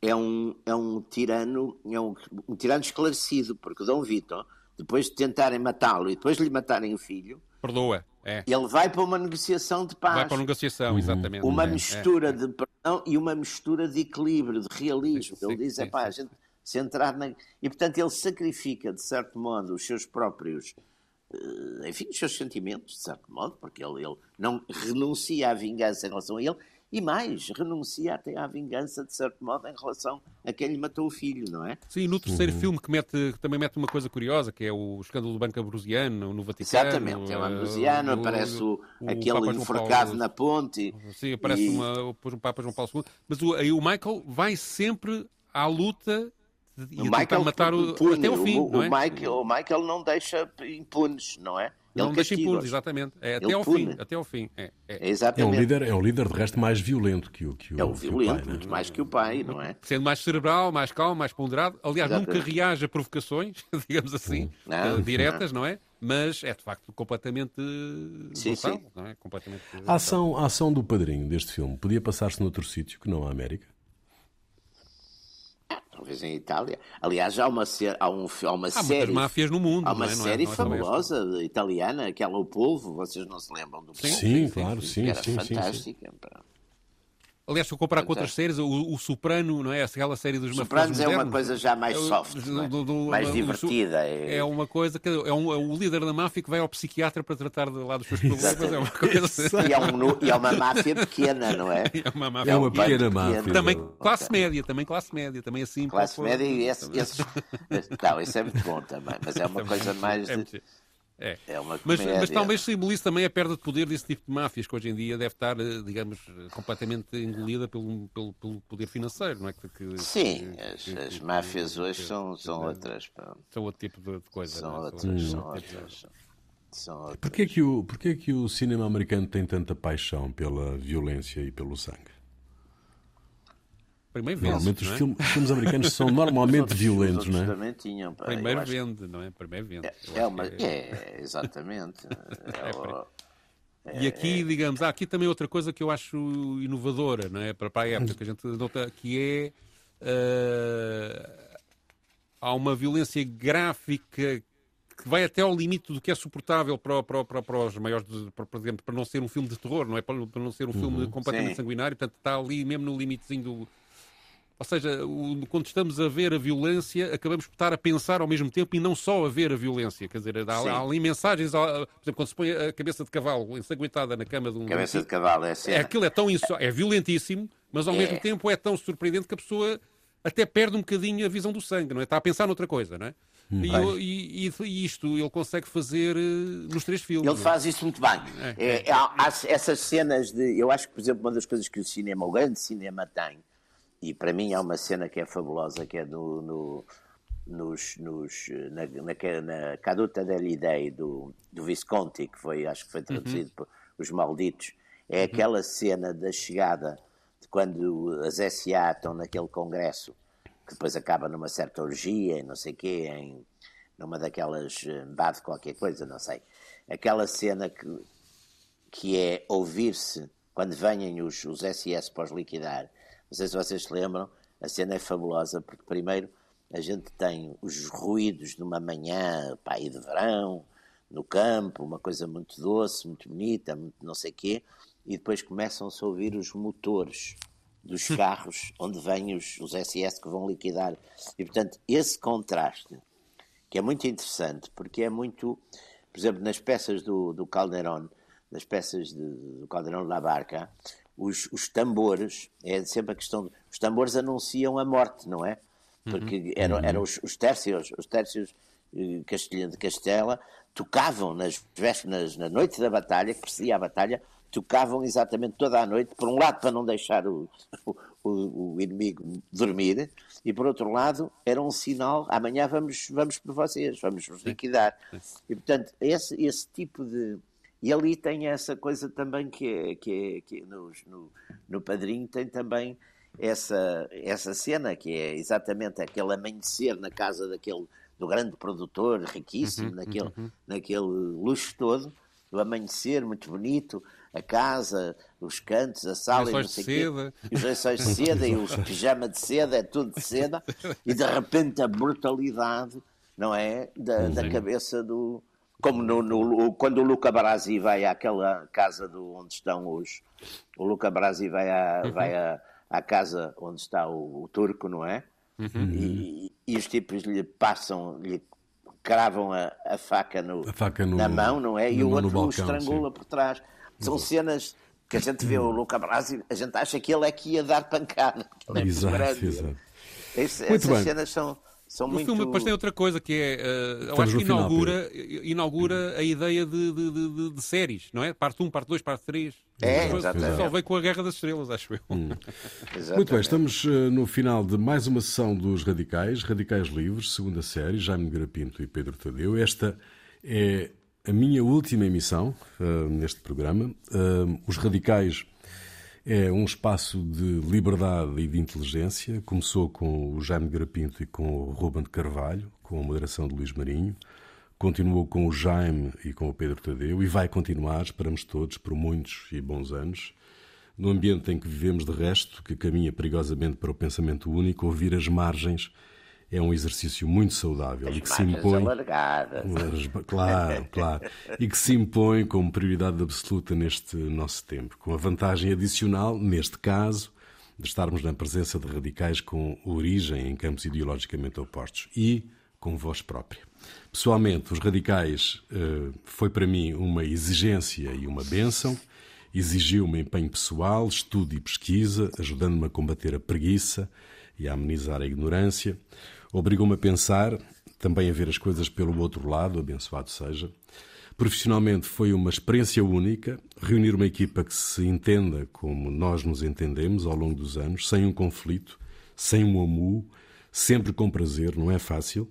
S2: é um, é um tirano, é um, um tirano esclarecido, porque o Dom Vitor, depois de tentarem matá-lo e depois de lhe matarem o filho,
S3: Perdoa, é.
S2: ele vai para uma negociação de paz.
S3: Vai para a negociação, exatamente.
S2: uma
S3: É, é.
S2: mistura de perdão e uma mistura de equilíbrio, de realismo.
S3: Sim,
S2: ele
S3: sim,
S2: diz,
S3: sim,
S2: é pá,
S3: sim.
S2: a gente se entrar na... E, portanto, ele sacrifica, de certo modo, os seus próprios, eh, enfim, os seus sentimentos, de certo modo, porque ele, ele não renuncia à vingança em relação a ele, e mais, renuncia até à vingança, de certo modo, em relação a quem lhe matou o filho, não é?
S3: Sim, no terceiro
S2: Uhum.
S3: filme que, mete, que também mete uma coisa curiosa, que é o escândalo do Banco Ambrosiano no Vaticano.
S2: Exatamente, é o Ambrosiano, aparece o,
S3: o
S2: aquele
S3: Papa
S2: enforcado
S3: Paulo-
S2: na ponte.
S3: Sim, aparece
S2: e-
S3: uma, depois o Papa João Paulo II. Mas o, aí o Michael vai sempre à luta e
S2: O Michael
S3: matar o, até o fim,
S2: o,
S3: não é?
S2: o Michael, o Michael não deixa impunes, não é?
S3: não
S2: ele
S3: deixa
S2: castiga-os.
S3: impunes, exatamente. É, até ao fim, até ao fim. É, é.
S2: É
S1: É um
S2: exatamente.
S1: líder, é um líder de resto mais violento que o que o
S2: É o
S1: que o
S2: violento,
S1: pai, né?
S2: muito mais que o pai, não é?
S3: Sendo mais cerebral, mais calmo, mais ponderado. Aliás,
S2: Exatamente.
S3: nunca reage a provocações, (laughs) digamos assim,
S2: Não,
S3: eh, diretas, não é? Mas é de facto completamente
S2: Sim,
S3: brutal,
S2: sim.
S3: não é? Completamente.
S1: A ação, a ação do padrinho deste filme podia passar-se noutro sítio que não a América?
S2: Talvez em Itália. Aliás, há uma, sé- há um, há uma
S3: Há muitas
S2: série.
S3: máfias no mundo,
S2: Há uma
S3: não é? É-
S2: série
S3: é
S2: fabulosa italiana, aquela O Polvo, vocês não se lembram do Polvo?
S1: Sim, claro, sim,
S2: que era
S1: sim, sim, sim.
S3: Aliás, se eu comparar com outras séries, o, o Soprano, não é? Aquela série dos
S2: Sopranos
S3: mafiosos
S2: é uma coisa já mais
S3: É
S2: soft, é?
S3: do- do-
S2: mais
S3: o-
S2: divertida.
S3: É uma coisa que é, um, é o líder da máfia que vai ao psiquiatra para tratar de lá dos seus problemas. É uma coisa. (laughs)
S2: E é, um, e é uma máfia pequena, não é? (laughs)
S3: É uma máfia.
S1: É uma pequena
S2: pequeno.
S1: máfia.
S3: Também classe média, também classe média, também assim.
S2: Classe
S3: pouco-
S2: média e esse, esses. Não, isso é muito bom também, mas é uma (laughs) coisa mais.
S3: É
S2: de-
S3: é.
S2: É uma
S3: Mas,
S2: comédia.
S3: mas talvez simbolize também a perda de poder desse tipo de máfias, que hoje em dia deve estar, eh, digamos, eh, completamente engolida pelo, pelo, pelo poder financeiro, não é? Que, que-
S2: Sim,
S3: que-
S2: as,
S3: que-
S2: as máfias hoje são, são outras.
S3: São outro tipo de, de coisa.
S2: São
S3: não é?
S2: outras, são
S3: tipo
S2: outras. São outras.
S1: Porquê que, o, porquê que o cinema americano tem tanta paixão pela violência e pelo sangue?
S3: Primeiro vende.
S1: Normalmente os
S3: é?
S1: filmes, os filmes americanos são (laughs) normalmente
S2: Os
S1: violentos, não é?
S2: também tinham. pá,
S3: Primeiro
S2: acho-
S3: vende, não é? Primeiro vende.
S2: É,
S3: acho
S2: uma,
S3: que
S2: é, exatamente. (laughs) É, o-
S3: E aqui, digamos, há aqui também outra coisa que eu acho inovadora, não é? Para, para a época que a gente nota, que é. Uh, há uma violência gráfica que vai até ao limite do que é suportável para, para, para, para os maiores, para, por exemplo, para não ser um filme de terror, não é? Para, para não ser um filme uhum, completamente sim. sanguinário, portanto está ali mesmo no limitezinho do, ou seja, o, quando estamos a ver a violência, acabamos por estar a pensar ao mesmo tempo e não só a ver a violência. Quer dizer, há, há ali mensagens, por exemplo, quando se põe a cabeça de cavalo ensanguentada na cama de um.
S2: Cabeça de cavalo, é assim.
S3: É, aquilo é tão inso... é violentíssimo, mas ao é. mesmo tempo é tão surpreendente que a pessoa até perde um bocadinho a visão do sangue, não é? Está a pensar noutra coisa, não é? Hum. E, e, e, isto ele consegue fazer uh, nos três filmes.
S2: Ele é? faz isso muito bem. É, é, é, há, há essas cenas de. Eu acho que, por exempexemplo, uma das coisas que o cinema, o grande cinema, tem e para mim há uma cena que é fabulosa, que é no, no nos, nos, na, na, na Caduta degli Dei do, do Visconti, que foi, acho que foi traduzido uhum. por Os Malditos, é uhum. aquela cena da chegada de quando as SA estão naquele congresso, que depois acaba numa certa orgia, não sei quê, em numa daquelas eh, bade qualquer coisa, não sei. Aquela cena que, que é ouvir-se quando venham os, os SS para os liquidar não sei se vocês se lembram, a cena é fabulosa, porque primeiro a gente tem os ruídos de uma manhã, pá, de verão, no campo, uma coisa muito doce, muito bonita, muito não sei quê, e depois começam-se a ouvir os motores dos carros onde vêm os, os SS que vão liquidar. E, portanto, esse contraste, que é muito interessante, porque é muito, por exemplo, nas peças do, do Calderon, nas peças de, do Calderon da Barca, os, os tambores, é sempre a questão, os tambores anunciam a morte, não é? Porque uhum. eram, eram os, os tércios, os tércios eh, de Castela, tocavam nas vésperas, na noite da batalha, que precedia a batalha, tocavam exatamente toda a noite, por um lado para não deixar o, o, o, inimigo dormir, e por outro lado era um sinal, amanhã vamos, vamos por vocês, vamos vos liquidar. E portanto, esse, esse tipo de, e ali tem essa coisa também que é, que é, que é no, no, no Padrinho tem também essa, essa cena que é exatamente aquele amanhecer na casa daquele do grande produtor riquíssimo, uhum, naquele, uhum. naquele luxo todo, o amanhecer muito bonito, a casa, os cantos, a sala, e não sei quê, os lençóis de seda e os (laughs) pijama de seda, é tudo de seda, e de repente a brutalidade, não é, da, da cabeça do, como no, no, quando o Luca Brasi vai àquela casa do, onde estão os. O Luca Brasi vai, à, uhum. vai à, à casa onde está o, o turco, não é? Uhum. E, e, os tipos lhe passam, lhe cravam a, a, faca, no, a faca no, na mão, não é? E o outro balcão, o estrangula sim. por trás. São cenas que a gente vê o Luca Brasi, a gente acha que ele é que ia dar pancada. É exato, exato. Esse, essas bem. cenas são são
S3: o
S2: muito...
S3: filme depois tem outra coisa que é, uh, eu acho que inaugura, inaugura a ideia de, de, de, de, séries, não é? Parte 1, parte 2, parte 3.
S2: É, exatamente.
S3: Só veio com a Guerra das Estrelas, acho eu. Hum. (laughs)
S1: Muito bem, estamos uh, no final de mais uma sessão dos Radicais, Radicais Livres, segunda série, Jaime Garapinto e Pedro Tadeu. Esta é a minha última emissão uh, neste programa. os Radicais é um espaço de liberdade e de inteligência. Começou com o Jaime Garapinto e com o Ruben de Carvalho, com a moderação de Luís Marinho. Continuou com o Jaime e com o Pedro Tadeu e vai continuar, esperamos todos, por muitos e bons anos. No ambiente em que vivemos, de resto, que caminha perigosamente para o pensamento único, ouvir as margens é um exercício muito saudável
S2: As
S1: e que se impõe.
S2: Alargadas. (laughs)
S1: Claro, claro. E que se impõe como prioridade absoluta neste nosso tempo, com a vantagem adicional, neste caso, de estarmos na presença de radicais com origem em campos ideologicamente opostos e com voz própria. Pessoalmente, os radicais uh, foi para mim uma exigência e uma bênção. Exigiu-me empenho pessoal, estudo e pesquisa, ajudando-me a combater a preguiça e a amenizar a ignorância. Obrigou-me a pensar, também a ver as coisas pelo outro lado, abençoado seja. Profissionalmente foi uma experiência única, reunir uma equipa que se entenda como nós nos entendemos ao longo dos anos, sem um conflito, sem um amu, sempre com prazer, não é fácil.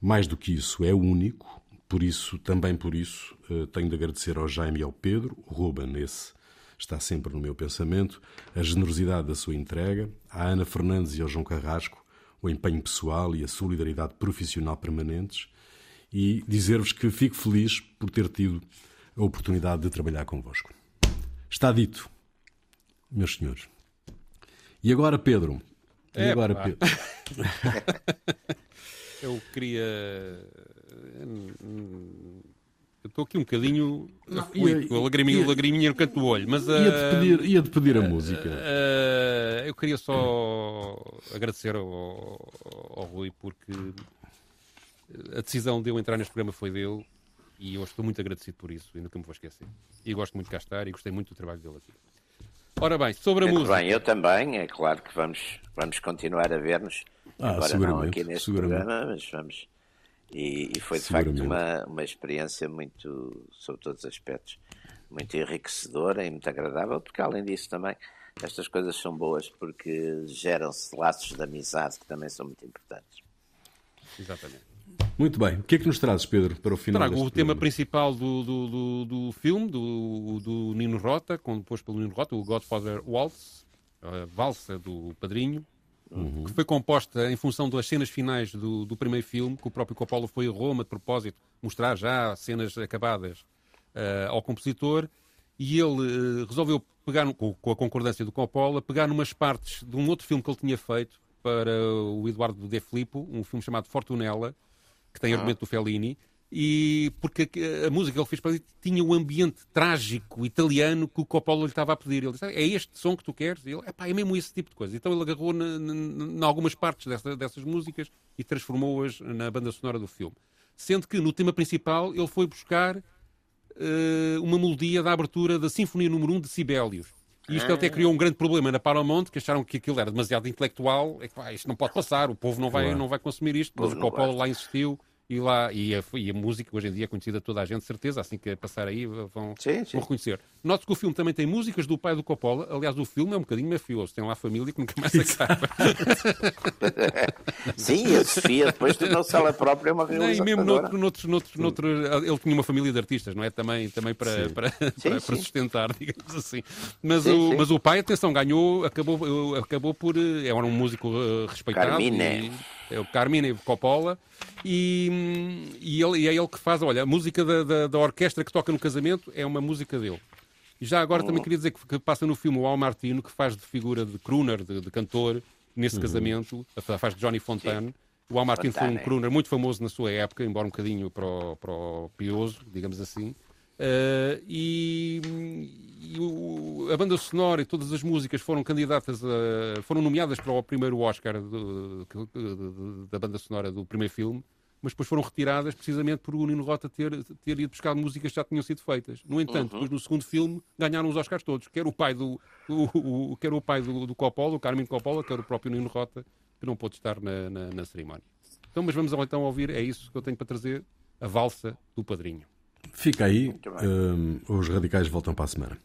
S1: Mais do que isso, é único. Por isso, também por isso, eh, tenho de agradecer ao Jaime e ao Pedro, o Ruben, esse está sempre no meu pensamento, a generosidade da sua entrega, à Ana Fernandes e ao João Carrasco, o empenho pessoal e a solidariedade profissional permanentes e dizer-vos que fico feliz por ter tido a oportunidade de trabalhar convosco. Está dito, meus senhores. E agora, Pedro? E
S3: É,
S1: agora,
S3: pá.
S1: Pedro? (laughs)
S3: Eu queria. Eu estou aqui um bocadinho afoito, com a lagriminha,
S1: ia-
S3: lagriminha no canto do olho, mas.
S1: Ia-te
S3: ah,
S1: pedir, ia-te pedir a música.
S3: ah, eu queria só agradecer ao, ao Rui porque a decisão de eu entrar neste programa foi dele e eu estou muito agradecido por isso e nunca me vou esquecer. E gosto muito de cá estar e gostei muito do trabalho dele aqui. Ora bem, sobre a
S2: Muito
S3: música.
S2: bem, eu também, é claro que vamos, vamos continuar a ver-nos,
S1: Ah,
S2: agora não
S1: seguramente,
S2: aqui neste programa, mas vamos. E, e foi de facto uma, uma experiência muito, sob todos os aspectos, muito enriquecedora e muito agradável, porque além disso também estas coisas são boas porque geram-se laços de amizade que também são muito importantes.
S3: Exatamente.
S1: Muito bem. O que é que nos trazes, Pedro, para o final
S3: Trago o tema principal do, do, do, do filme, do, do Nino Rota, composto pelo Nino Rota, o Godfather Waltz, a valsa do Padrinho, que foi composta em função das cenas finais do, do primeiro filme, que o próprio Coppola foi a Roma de propósito mostrar já cenas acabadas eh, ao compositor, e ele eh, resolveu pegar, com, com a concordância do Coppola, pegar numas partes de um outro filme que ele tinha feito para o Eduardo De Filippo, um filme chamado Fortunella, que tem argumento do Fellini, e porque a, a música que ele fez para ele tinha o ambiente trágico italiano que o Coppola lhe estava a pedir. Ele disse, é este som que tu queres? E ele, Epá, é mesmo esse tipo de coisa. Então ele agarrou em algumas partes dessa- dessas músicas e transformou-as na banda sonora do filme. Sendo que no tema principal ele foi buscar eh, uma melodia da abertura da Sinfonia número 1 de Sibelius. E isto até criou um grande problema na Paramount, que acharam que aquilo era demasiado intelectual. É que, pá, isto não pode passar, o povo não vai, não vai consumir isto. Mas o Coppola lá insistiu e, lá, e, a, e a música hoje em dia é conhecida toda a gente, de certeza. Assim que passar aí vão,
S2: Sim, sim.
S3: vão reconhecer. Note que o filme também tem músicas do pai do Coppola. Aliás, o filme é um bocadinho mafioso. Tem lá a família que nunca mais acaba. (laughs)
S2: Sim, e a Sofia depois tornou-se ela própria uma
S3: Nem
S2: realizadora.
S3: mesmo noutro, noutros, noutros, noutro, ele tinha uma família de artistas, não é? Também, também para, para, para, para
S2: sim.
S3: sustentar, (laughs) digamos assim. Mas,
S2: Sim,
S3: o,
S2: sim.
S3: mas o pai, atenção, ganhou, acabou, acabou por. eh, Era um músico eh, respeitado.
S2: Carmine.
S3: E, é o Carmine Coppola. E, e, ele, e é ele que faz, olha, a música da, da, da orquestra que toca no casamento é uma música dele. E já agora
S2: Oh.
S3: também queria dizer que, que passa no filme o Al Martino, que faz de figura de crooner, de, de cantor, nesse
S2: Uhum.
S3: casamento, faz de Johnny Fontane. O Al Martino foi um crooner muito famoso na sua época, embora um bocadinho para o, para o pioso, digamos assim. Eh, e e o- a banda sonora e todas as músicas foram candidatas a, foram nomeadas para o primeiro Oscar do- que- de- da banda sonora do primeiro filme, mas depois foram retiradas precisamente por o Nino Rota ter, ter ido buscar músicas que já tinham sido feitas. No entanto, depois no segundo filme ganharam os Oscars todos, quer o pai do, o, o- quer o pai do, do Coppola, o Carmine Coppola, quer o próprio Nino Rota, que não pôde estar na, na, na cerimónia. Então, mas vamos então ouvir, é isso que eu tenho para trazer, a valsa do padrinho.
S1: Fica aí. hum, os radicais voltam para a semana.